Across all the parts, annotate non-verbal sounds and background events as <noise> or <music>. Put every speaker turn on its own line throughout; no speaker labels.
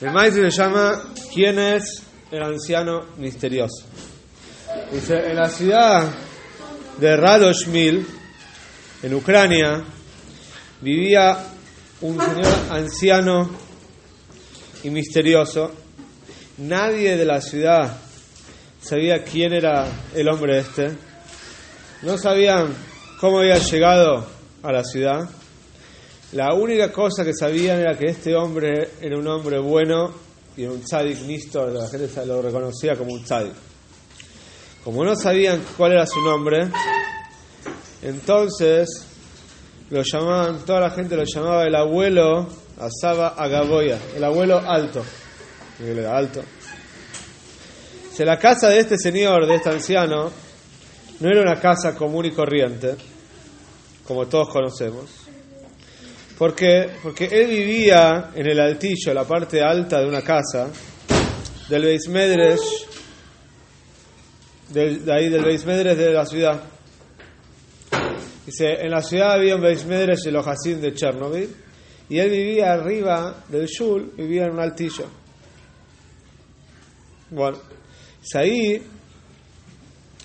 El maestro le llama ¿Quién es el anciano misterioso? Dice, en la ciudad de Radoshmil, en Ucrania, vivía un señor anciano y misterioso. Nadie de la ciudad sabía quién era el hombre este. No sabían cómo había llegado a la ciudad. La única cosa que sabían era que este hombre era un hombre bueno y un tzadik misto, la gente lo reconocía como un tzadik. Como no sabían cuál era su nombre, entonces lo llamaban, toda la gente lo llamaba el abuelo Asaba Agaboya, el abuelo alto. Era alto. Si la casa de este señor, de este anciano, no era una casa común y corriente, como todos conocemos. ¿Por qué? Porque él vivía en el altillo, la parte alta de una casa, del Beis Medresh, del, de ahí del Beis Medresh de la ciudad. Dice, en la ciudad había un Beis Medresh de los Hasid de Chernobyl, y él vivía arriba del Shul, vivía en un altillo. Bueno, es ahí,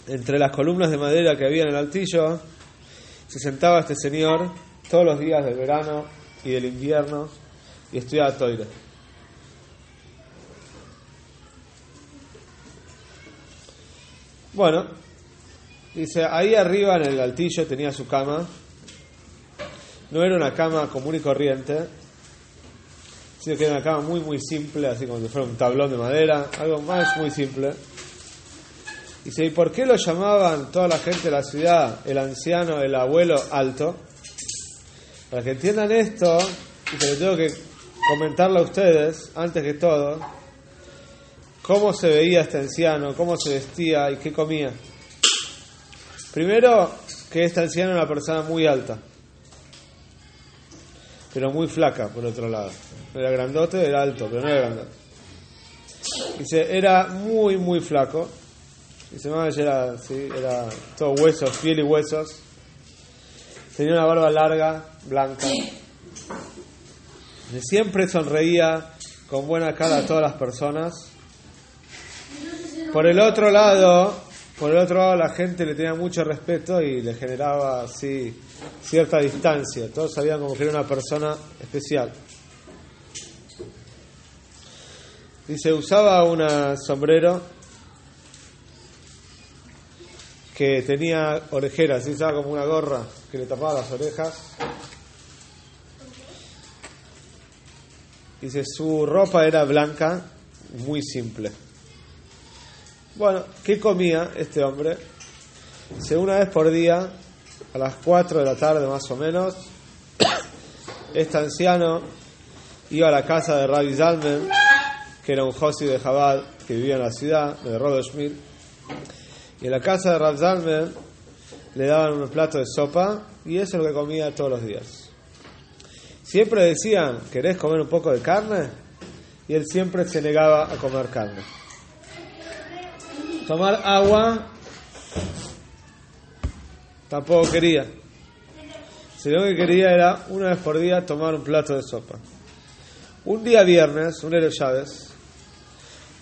entre las columnas de madera que había en el altillo, se sentaba este señor todos los días del verano y del invierno y estudiaba Toire. Bueno, dice, ahí arriba en el altillo tenía su cama. No era una cama común y corriente, sino que era una cama muy, muy simple, así como si fuera un tablón de madera, algo más muy simple. Dice, ¿y por qué lo llamaban toda la gente de la ciudad el anciano, el abuelo alto? Para que entiendan esto, y que tengo que comentarlo a ustedes, antes que todo, cómo se veía este anciano, cómo se vestía y qué comía. Primero, que este anciano era una persona muy alta, pero muy flaca, por otro lado. Era grandote, era alto, pero no era grandote. Dice, era muy, muy flaco. Dice, no, era, sí, era todo huesos, piel y huesos. Tenía una barba larga, blanca. Siempre sonreía con buena cara a todas las personas. Por el otro lado, por el otro lado la gente le tenía mucho respeto y le generaba así cierta distancia. Todos sabían como que era una persona especial. Dice, usaba un sombrero que tenía orejeras, usaba como una gorra le tapaba las orejas. Dice, su ropa era blanca, muy simple. Bueno, ¿qué comía este hombre? Dice, una vez por día, a las 4 de la tarde más o menos, <coughs> este anciano iba a la casa de Rabbi Zalmen, que era un Josi de Jabal que vivía en la ciudad, de Rodoshmil, y en la casa de Rabbi Zalmen le daban un plato de sopa y eso es lo que comía todos los días. Siempre decían, ¿querés comer un poco de carne? Y él siempre se negaba a comer carne. Tomar agua tampoco quería. Si lo que quería era una vez por día tomar un plato de sopa. Un día viernes, un de Chávez,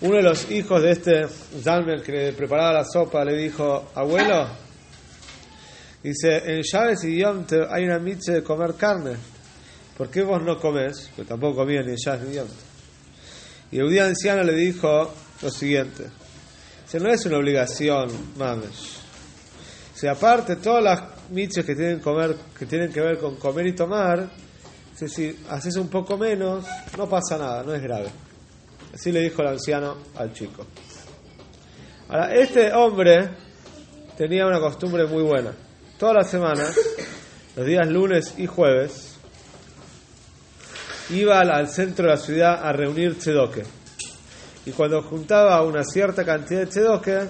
uno de los hijos de este Zalmer que le preparaba la sopa le dijo, abuelo, dice, en Chávez y Yom hay una mitzvah de comer carne. ¿Por qué vos no comés? Pues tampoco comía ni en ni Yom Y el día anciano le dijo lo siguiente, dice, no es una obligación, mames. Si aparte todas las mitzvahs que tienen, comer, que tienen que ver con comer y tomar, si haces un poco menos, no pasa nada, no es grave. Así le dijo el anciano al chico. Ahora, este hombre tenía una costumbre muy buena. Todas las semanas, los días lunes y jueves, iba al centro de la ciudad a reunir tzedoke. Y cuando juntaba una cierta cantidad de tzedoke,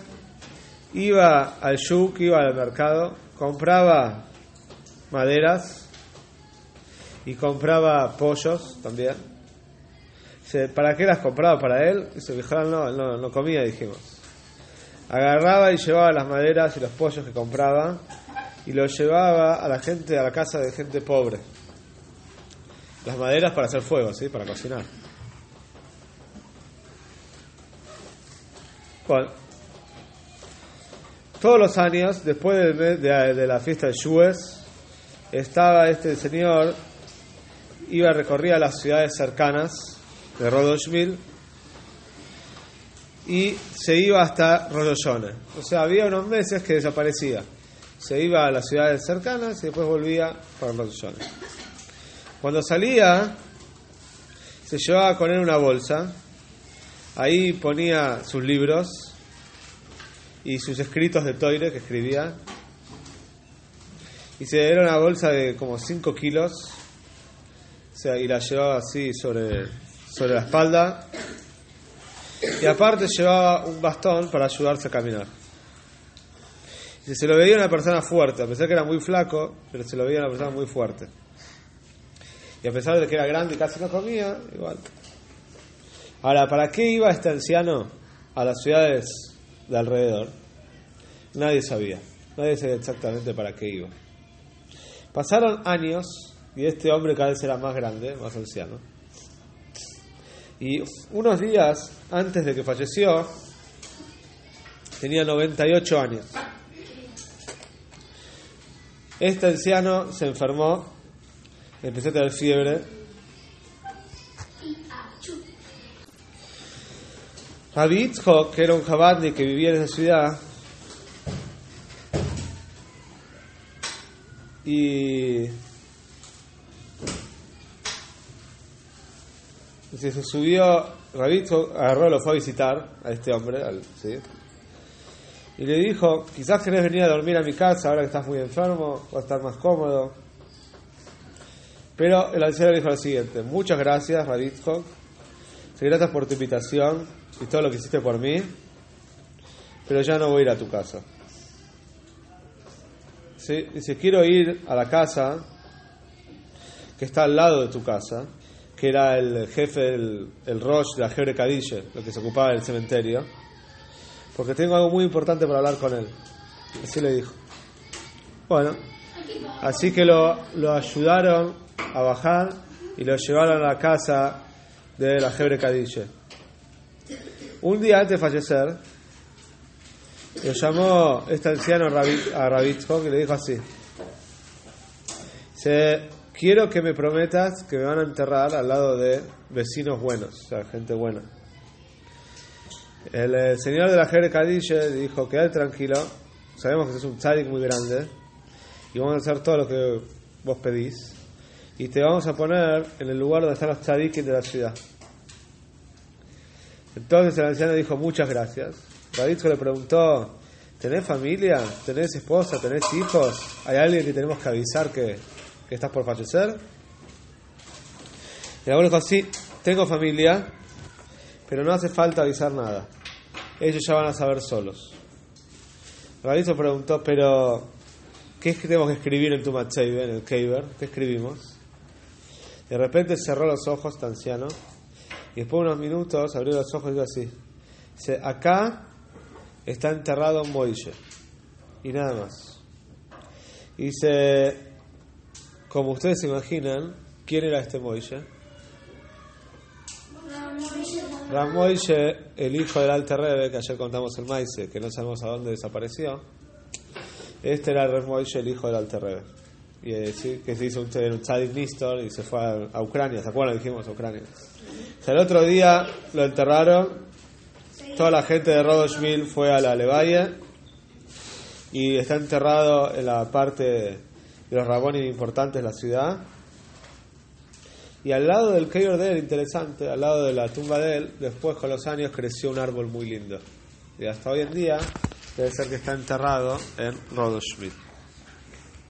iba al shuk, iba al mercado, compraba maderas y compraba pollos también. ¿para qué las compraba? ¿Para él? Dice, no, no, no comía, dijimos. Agarraba y llevaba las maderas y los pollos que compraba y los llevaba a la gente, a la casa de gente pobre. Las maderas para hacer fuego, ¿sí? Para cocinar. Todos los años, después de, de la fiesta de Shues, estaba este señor, iba a recorrer las ciudades cercanas de Rodoshville y se iba hasta Rodoshone. O sea, había unos meses que desaparecía. Se iba a las ciudades cercanas y después volvía para Rodoshone. Cuando salía, se llevaba con él una bolsa. Ahí ponía sus libros y sus escritos de Toire que escribía. Y se era una bolsa de como 5 kilos. Y la llevaba así sobre, sobre la espalda. Y aparte llevaba un bastón para ayudarse a caminar. Y se lo veía una persona fuerte, a pesar que era muy flaco, pero se lo veía una persona muy fuerte. Y a pesar de que era grande y casi no comía, igual. Ahora, ¿para qué iba este anciano a las ciudades de alrededor? Nadie sabía. Nadie sabía exactamente para qué iba. Pasaron años y este hombre cada vez era más grande, más anciano. Y unos días antes de que falleció, tenía 98 años. Este anciano se enfermó, empezó a tener fiebre. Rabbi que era un jabadni que vivía en esa ciudad, y se subió, Rabbi agarró, lo fue a visitar a este hombre, al, ¿sí? Y le dijo, quizás querés venir a dormir a mi casa ahora que estás muy enfermo, va a estar más cómodo. Pero el anciano le dijo lo siguiente, muchas gracias, Raditko, gracias por tu invitación y todo lo que hiciste por mí, pero ya no voy a ir a tu casa. ¿Sí? Dice, quiero ir a la casa que está al lado de tu casa, que era el jefe, el, el Rosh de la Jebre lo que se ocupaba del cementerio porque tengo algo muy importante para hablar con él. Así le dijo. Bueno, así que lo, lo ayudaron a bajar y lo llevaron a la casa de la Jebre Cadille. Un día antes de fallecer, lo llamó este anciano a Rabitko y le dijo así: Dice, quiero que me prometas que me van a enterrar al lado de vecinos buenos, o sea, gente buena. El, el señor de la Jere Kadishe dijo: Quédate tranquilo, sabemos que es un tzadik muy grande y vamos a hacer todo lo que vos pedís y te vamos a poner en el lugar donde están los tzadikim de la ciudad. Entonces el anciano dijo: Muchas gracias. Raditzo le preguntó: ¿Tenés familia? ¿Tenés esposa? ¿Tenés hijos? ¿Hay alguien que tenemos que avisar que, que estás por fallecer? Y el abuelo dijo: Sí, tengo familia, pero no hace falta avisar nada. Ellos ya van a saber solos. Rabito preguntó, pero ¿qué tenemos que escribir en tu en el Keiber? ¿Qué escribimos? De repente cerró los ojos, tan anciano, y después de unos minutos abrió los ojos y dijo así. Dice, acá está enterrado Moishe. Y nada más. Y dice, como ustedes se imaginan, ¿quién era este Moishe? Ramoishe, el hijo del Alter Rebbe, que ayer contamos el Maise, que no sabemos a dónde desapareció, este era Ramoishe, el hijo del Alter Rebbe. Y decir que se hizo un, un Tzadik Nistor y se fue a, Ucrania, ¿se acuerdan? Dijimos Ucrania. O sea, el otro día lo enterraron, toda la gente de Rodoshville fue a la Levalle y está enterrado en la parte de los rabones importantes de la ciudad y al lado del Keyor de él, interesante, al lado de la tumba de él, después con los años creció un árbol muy lindo. Y hasta hoy en día debe ser que está enterrado en Rodoshville.